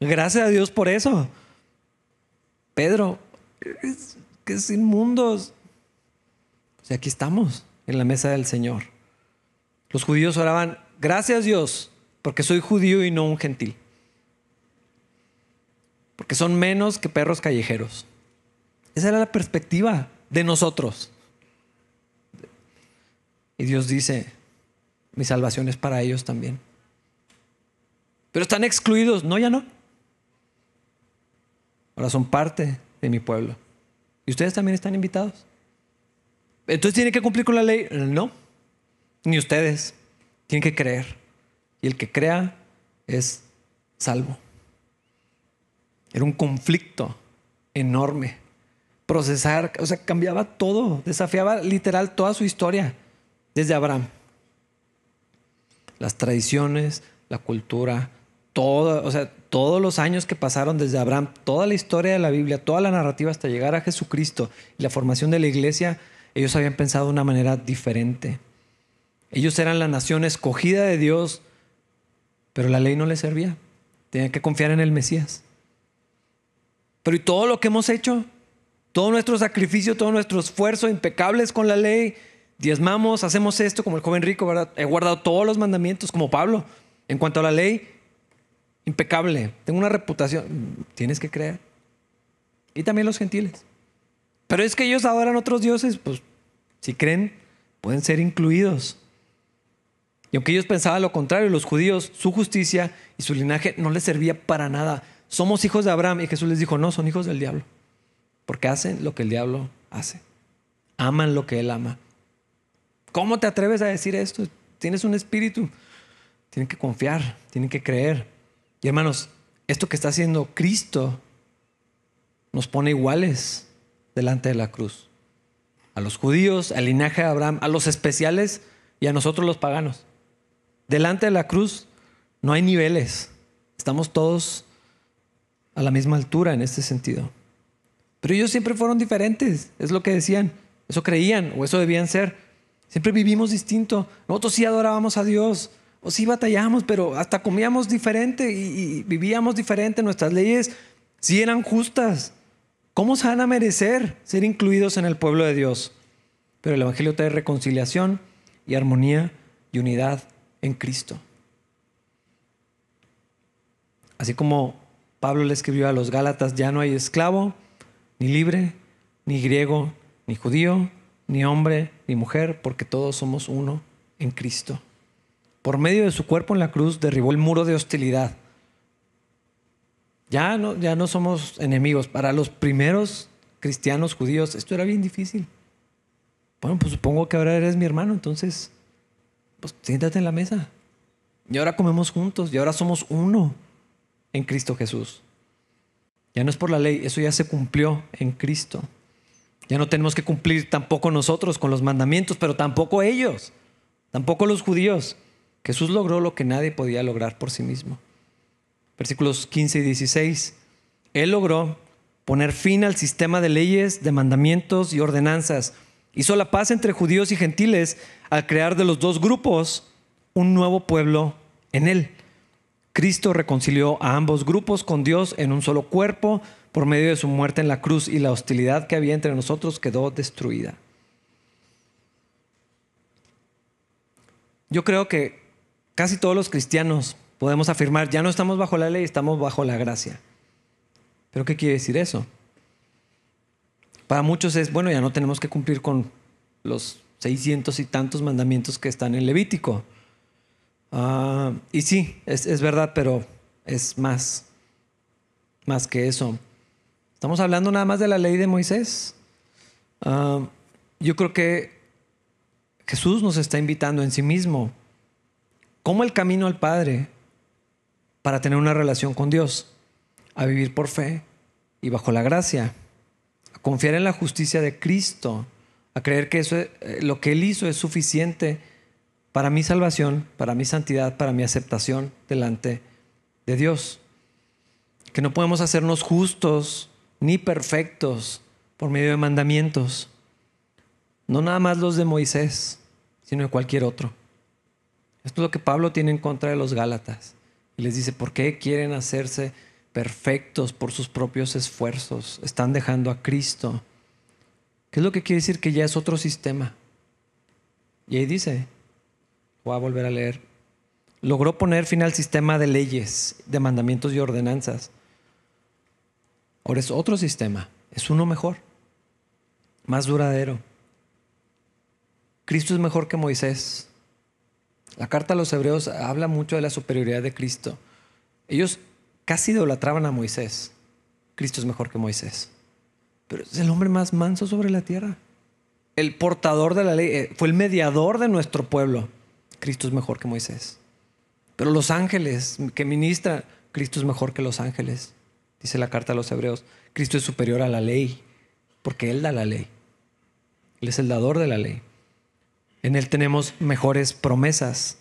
Gracias a Dios por eso. Pedro, que es. O sea, aquí estamos, en la mesa del Señor. Los judíos oraban, gracias Dios, porque soy judío y no un gentil. Porque son menos que perros callejeros. Esa era la perspectiva de nosotros. Y Dios dice, mi salvación es para ellos también. Pero están excluidos. No, ya no. Ahora son parte de mi pueblo. Y ustedes también están invitados. Entonces tienen que cumplir con la ley. No, ni ustedes. Tienen que creer. Y el que crea es salvo. Era un conflicto enorme. Procesar, o sea, cambiaba todo, desafiaba literal toda su historia desde Abraham. Las tradiciones, la cultura, todo, o sea, todos los años que pasaron desde Abraham, toda la historia de la Biblia, toda la narrativa hasta llegar a Jesucristo y la formación de la iglesia, ellos habían pensado de una manera diferente. Ellos eran la nación escogida de Dios, pero la ley no les servía. Tenían que confiar en el Mesías. Pero ¿y todo lo que hemos hecho? Todo nuestro sacrificio, todo nuestro esfuerzo impecables con la ley, diezmamos, hacemos esto como el joven rico, ¿verdad? He guardado todos los mandamientos como Pablo. En cuanto a la ley, impecable. Tengo una reputación. Tienes que creer. Y también los gentiles. Pero es que ellos adoran otros dioses, pues si creen, pueden ser incluidos. Y aunque ellos pensaban lo contrario, los judíos, su justicia y su linaje no les servía para nada. Somos hijos de Abraham y Jesús les dijo, no, son hijos del diablo. Porque hacen lo que el diablo hace. Aman lo que él ama. ¿Cómo te atreves a decir esto? Tienes un espíritu. Tienen que confiar, tienen que creer. Y hermanos, esto que está haciendo Cristo nos pone iguales delante de la cruz. A los judíos, al linaje de Abraham, a los especiales y a nosotros los paganos. Delante de la cruz no hay niveles. Estamos todos a la misma altura en este sentido. Pero ellos siempre fueron diferentes, es lo que decían. Eso creían o eso debían ser. Siempre vivimos distinto. Nosotros sí adorábamos a Dios, o sí batallamos, pero hasta comíamos diferente y, vivíamos diferente. Nuestras leyes sí eran justas. ¿Cómo se van a merecer ser incluidos en el pueblo de Dios? Pero el Evangelio trae reconciliación y armonía y unidad en Cristo. Así como Pablo le escribió a los Gálatas, ya no hay esclavo, ni libre, ni griego, ni judío, ni hombre, ni mujer, porque todos somos uno en Cristo. Por medio de su cuerpo en la cruz derribó el muro de hostilidad. Ya no, ya no somos enemigos. Para los primeros cristianos judíos esto era bien difícil. Bueno, pues supongo que ahora eres mi hermano, entonces, pues siéntate en la mesa. Y ahora comemos juntos, y ahora somos uno en Cristo Jesús. Ya no es por la ley, eso ya se cumplió en Cristo. Ya no tenemos que cumplir tampoco nosotros con los mandamientos, pero tampoco ellos, tampoco los judíos. Jesús logró lo que nadie podía lograr por sí mismo. Versículos 15 y 16. Él logró poner fin al sistema de leyes, de mandamientos y ordenanzas. Hizo la paz entre judíos y gentiles al crear de los dos grupos un nuevo pueblo en él. Cristo reconcilió a ambos grupos con Dios en un solo cuerpo por medio de su muerte en la cruz y la hostilidad que había entre nosotros quedó destruida. Yo creo que casi todos los cristianos podemos afirmar, ya no estamos bajo la ley, estamos bajo la gracia. ¿Pero qué quiere decir eso? Para muchos es, bueno, ya no tenemos que cumplir con los seiscientos y tantos mandamientos que están en Levítico. Ah, y sí, es, verdad, pero es más, más que eso. Estamos hablando nada más de la ley de Moisés. Ah, yo creo que Jesús nos está invitando en sí mismo como el camino al Padre para tener una relación con Dios, a vivir por fe y bajo la gracia, confiar en la justicia de Cristo, a creer que eso, eh, lo que Él hizo es suficiente para mi salvación, para mi santidad, para mi aceptación delante de Dios. Que no podemos hacernos justos ni perfectos por medio de mandamientos. no nada más los de Moisés, sino de cualquier otro. Esto es lo que Pablo tiene en contra de los Gálatas. Y les dice, ¿por qué quieren hacerse perfectos por sus propios esfuerzos? Están dejando a Cristo. ¿Qué es lo que quiere decir? Que ya es otro sistema. Y ahí dice, voy a volver a leer, logró poner fin al sistema de leyes, de mandamientos y ordenanzas. Ahora es otro sistema, es uno mejor, más duradero. Cristo es mejor que Moisés. La carta a los hebreos habla mucho de la superioridad de Cristo. Ellos casi idolatraban a Moisés. Cristo es mejor que Moisés. Pero es el hombre más manso sobre la tierra. El portador de la ley. Eh, fue el mediador de nuestro pueblo. Cristo es mejor que Moisés. Pero los ángeles que ministran, Cristo es mejor que los ángeles. Dice la carta a los hebreos. Cristo es superior a la ley. Porque Él da la ley. Él es el dador de la ley. En Él tenemos mejores promesas.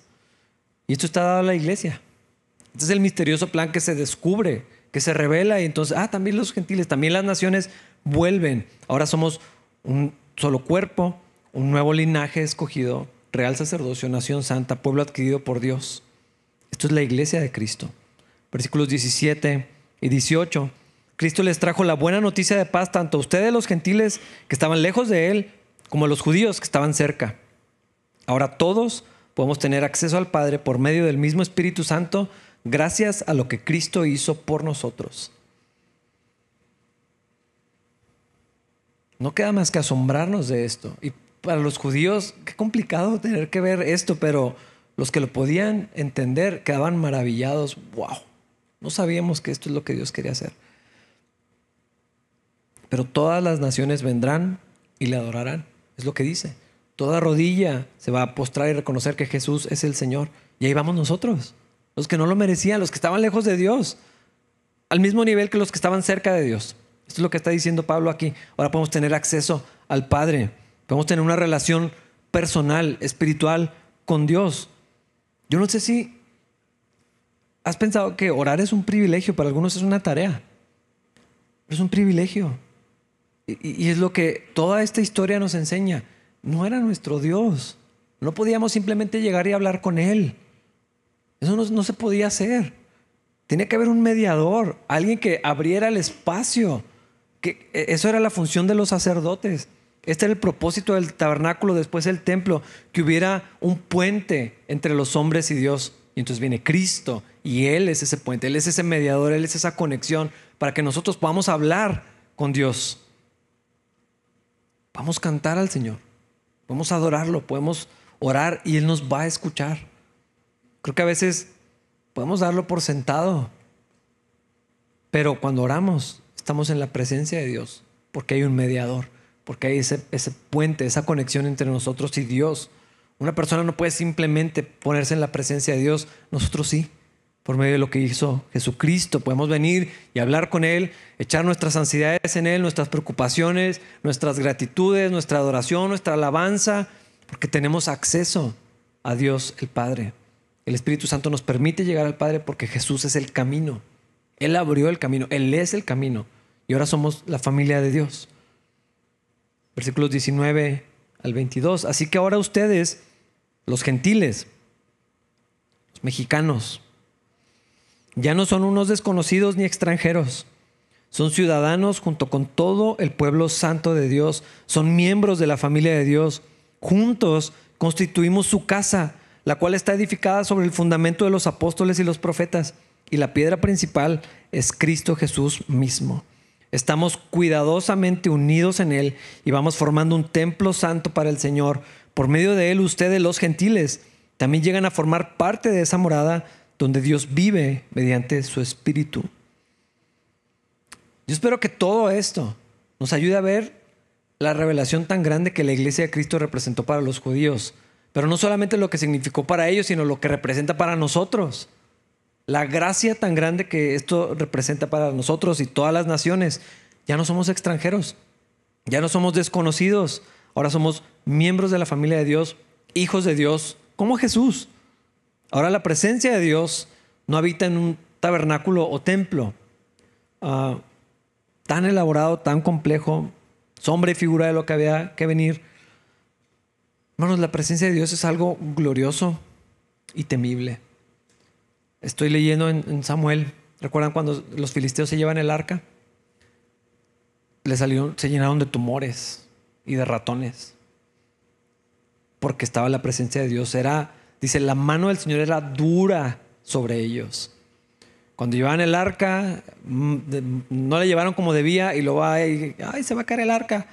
Y esto está dado a la iglesia. Este es el misterioso plan que se descubre, que se revela y entonces, ah, también los gentiles, también las naciones vuelven. Ahora somos un solo cuerpo, un nuevo linaje escogido, real sacerdocio, nación santa, pueblo adquirido por Dios. Esto es la iglesia de Cristo. Versículos 17 y 18. Cristo les trajo la buena noticia de paz tanto a ustedes los gentiles que estaban lejos de Él como a los judíos que estaban cerca. Ahora todos podemos tener acceso al Padre por medio del mismo Espíritu Santo gracias a lo que Cristo hizo por nosotros. No queda más que asombrarnos de esto. Y para los judíos, qué complicado tener que ver esto, pero los que lo podían entender quedaban maravillados. ¡Wow! No sabíamos que esto es lo que Dios quería hacer. Pero todas las naciones vendrán y le adorarán. Es lo que dice. Toda rodilla se va a postrar y reconocer que Jesús es el Señor. Y ahí vamos nosotros, los que no lo merecían, los que estaban lejos de Dios, al mismo nivel que los que estaban cerca de Dios. Esto es lo que está diciendo Pablo aquí. Ahora podemos tener acceso al Padre, podemos tener una relación personal, espiritual con Dios. Yo no sé si has pensado que orar es un privilegio, para algunos es una tarea. Es un privilegio. Y, es lo que toda esta historia nos enseña no era nuestro Dios. No podíamos simplemente llegar y hablar con Él. Eso no, se podía hacer. Tenía que haber un mediador, alguien que abriera el espacio. Que e, eso era la función de los sacerdotes. Este era el propósito del tabernáculo, después el templo, que hubiera un puente entre los hombres y Dios. Y entonces viene Cristo y Él es ese puente, Él es ese mediador, Él es esa conexión para que nosotros podamos hablar con Dios. Vamos a cantar al Señor. Podemos adorarlo, podemos orar y Él nos va a escuchar. Creo que a veces podemos darlo por sentado, pero cuando oramos estamos en la presencia de Dios, porque hay un mediador, porque hay ese, puente, esa conexión entre nosotros y Dios. Una persona no puede simplemente ponerse en la presencia de Dios, nosotros sí por medio de lo que hizo Jesucristo. Podemos venir y hablar con Él, echar nuestras ansiedades en Él, nuestras preocupaciones, nuestras gratitudes, nuestra adoración, nuestra alabanza, porque tenemos acceso a Dios el Padre. El Espíritu Santo nos permite llegar al Padre porque Jesús es el camino. Él abrió el camino, Él es el camino. Y ahora somos la familia de Dios. Versículos 19 al 22. Así que ahora ustedes, los gentiles, los mexicanos, ya no son unos desconocidos ni extranjeros. Son ciudadanos junto con todo el pueblo santo de Dios. Son miembros de la familia de Dios. Juntos constituimos su casa, la cual está edificada sobre el fundamento de los apóstoles y los profetas. Y la piedra principal es Cristo Jesús mismo. Estamos cuidadosamente unidos en Él y vamos formando un templo santo para el Señor. Por medio de Él ustedes los gentiles también llegan a formar parte de esa morada donde Dios vive mediante su Espíritu. Yo espero que todo esto nos ayude a ver la revelación tan grande que la iglesia de Cristo representó para los judíos, pero no solamente lo que significó para ellos, sino lo que representa para nosotros. La gracia tan grande que esto representa para nosotros y todas las naciones. Ya no somos extranjeros, ya no somos desconocidos, ahora somos miembros de la familia de Dios, hijos de Dios, como Jesús. Ahora la presencia de Dios no habita en un tabernáculo o templo ah, tan elaborado, tan complejo, sombra y figura de lo que había que venir. Hermanos, la presencia de Dios es algo glorioso y temible. Estoy leyendo en, Samuel. ¿Recuerdan cuando los filisteos se llevan el arca? Le se llenaron de tumores y de ratones. Porque estaba la presencia de Dios. Era, dice, la mano del Señor era dura sobre ellos. Cuando llevaban el arca, mm, no le llevaron como debía y lo va y, ay, se va a caer el arca.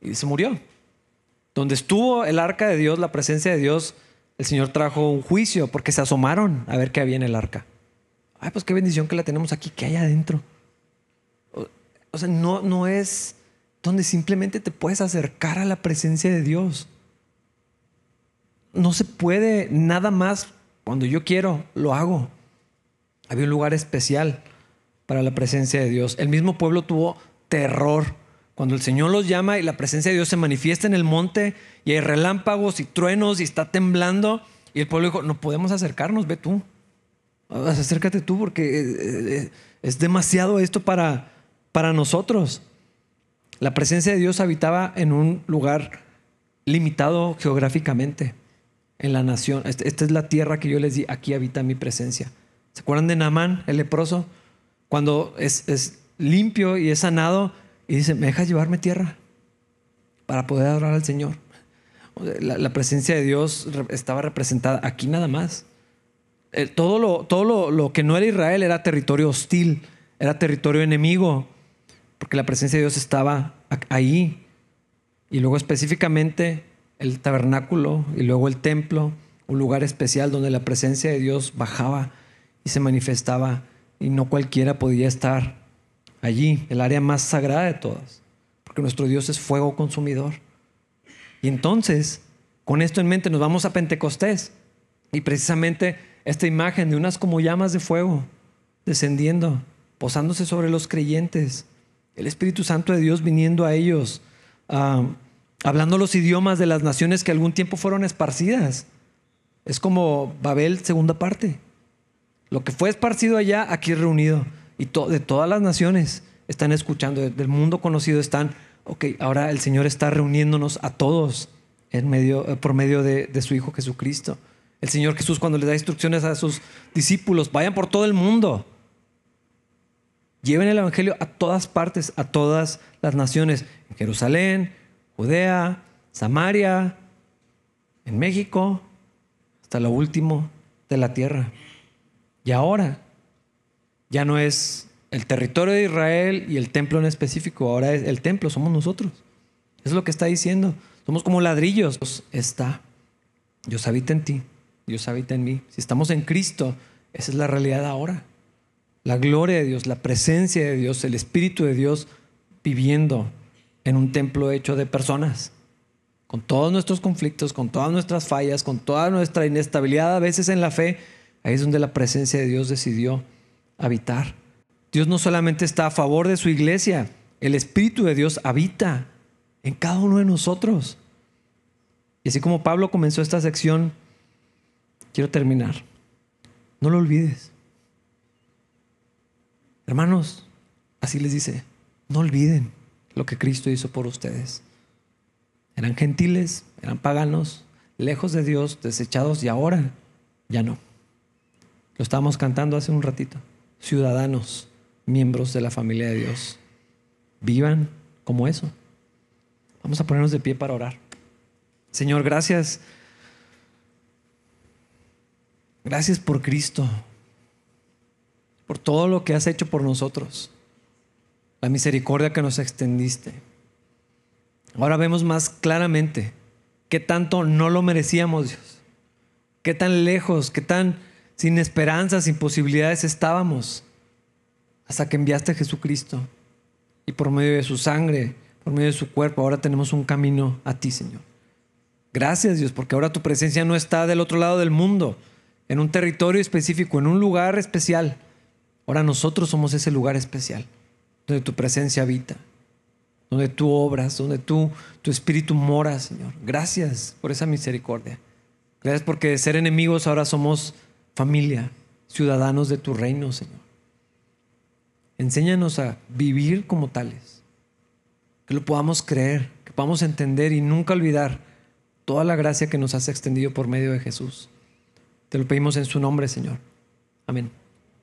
Y se murió. Donde estuvo el arca de Dios, la presencia de Dios, el Señor trajo un juicio porque se asomaron a ver qué había en el arca. Ay, pues qué bendición que la tenemos aquí, que hay adentro. O, sea, no, no es donde simplemente te puedes acercar a la presencia de Dios. No se puede nada más cuando yo quiero, lo hago. Había un lugar especial para la presencia de Dios. El mismo pueblo tuvo terror cuando el Señor los llama y la presencia de Dios se manifiesta en el monte y hay relámpagos y truenos y está temblando. Y el pueblo dijo, no podemos acercarnos, ve tú. Acércate tú porque eh, eh, es demasiado esto para, para nosotros. La presencia de Dios habitaba en un lugar limitado geográficamente, en la nación. Este, esta es la tierra que yo les di, aquí habita mi presencia. ¿Se acuerdan de Naamán, el leproso? Cuando es limpio y es sanado, y dice, ¿me dejas llevarme tierra para poder adorar al Señor? La, presencia de Dios estaba representada aquí nada más. Todo, lo, todo lo, que no era Israel era territorio hostil, era territorio enemigo, porque la presencia de Dios estaba ahí. Y luego específicamente el tabernáculo y luego el templo, un lugar especial donde la presencia de Dios bajaba y se manifestaba y no cualquiera podía estar allí, el área más sagrada de todas, porque nuestro Dios es fuego consumidor. Y entonces, con esto en mente, nos vamos a Pentecostés y precisamente esta imagen de unas como llamas de fuego descendiendo, posándose sobre los creyentes, el Espíritu Santo de Dios viniendo a ellos, hablando los idiomas de las naciones que algún tiempo fueron esparcidas. Es como Babel, segunda parte. Lo que fue esparcido allá, aquí reunido y de todas las naciones están escuchando, del mundo conocido están, ok, ahora el Señor está reuniéndonos a todos en medio, eh, por medio de, de su Hijo Jesucristo. El Señor Jesús cuando le da instrucciones a sus discípulos, vayan por todo el mundo. Lleven el Evangelio a todas partes, a todas las naciones. En Jerusalén, Judea, Samaria, en México, hasta lo último de la tierra. Y ahora ya no es el territorio de Israel y el templo en específico, ahora es el templo, somos nosotros. Es lo que está diciendo. Somos como ladrillos. Dios está. Dios habita en ti. Dios habita en mí. Si estamos en Cristo, esa es la realidad ahora. La gloria de Dios, la presencia de Dios, el Espíritu de Dios viviendo en un templo hecho de personas. Con todos nuestros conflictos, con todas nuestras fallas, con toda nuestra inestabilidad a veces en la fe, ahí es donde la presencia de Dios decidió habitar. Dios no solamente está a favor de su iglesia, el Espíritu de Dios habita en cada uno de nosotros. Y así como Pablo comenzó esta sección, quiero terminar. No lo olvides. Hermanos, así les dice, no olviden lo que Cristo hizo por ustedes. Eran gentiles, eran paganos, lejos de Dios, desechados y ahora ya no. Lo estábamos cantando hace un ratito ciudadanos, miembros de la familia de Dios. Vivan como eso. Vamos a ponernos de pie para orar. Señor, gracias. Gracias por Cristo, por todo lo que has hecho por nosotros, la misericordia que nos extendiste. Ahora vemos más claramente qué tanto no lo merecíamos, Dios. Qué tan lejos, qué tan sin esperanza, sin posibilidades estábamos, hasta que enviaste a Jesucristo. Y por medio de su sangre, por medio de su cuerpo, ahora tenemos un camino a ti, Señor. Gracias, Dios, porque ahora tu presencia no está del otro lado del mundo, en un territorio específico, en un lugar especial. Ahora nosotros somos ese lugar especial, donde tu presencia habita, donde tú obras, donde tú, tu espíritu mora, Señor. Gracias por esa misericordia. Gracias porque de ser enemigos ahora somos familia, ciudadanos de tu reino, Señor. Enséñanos a vivir como tales, que lo podamos creer, que podamos entender y nunca olvidar toda la gracia que nos has extendido por medio de Jesús. Te lo pedimos en su nombre, Señor. Amén.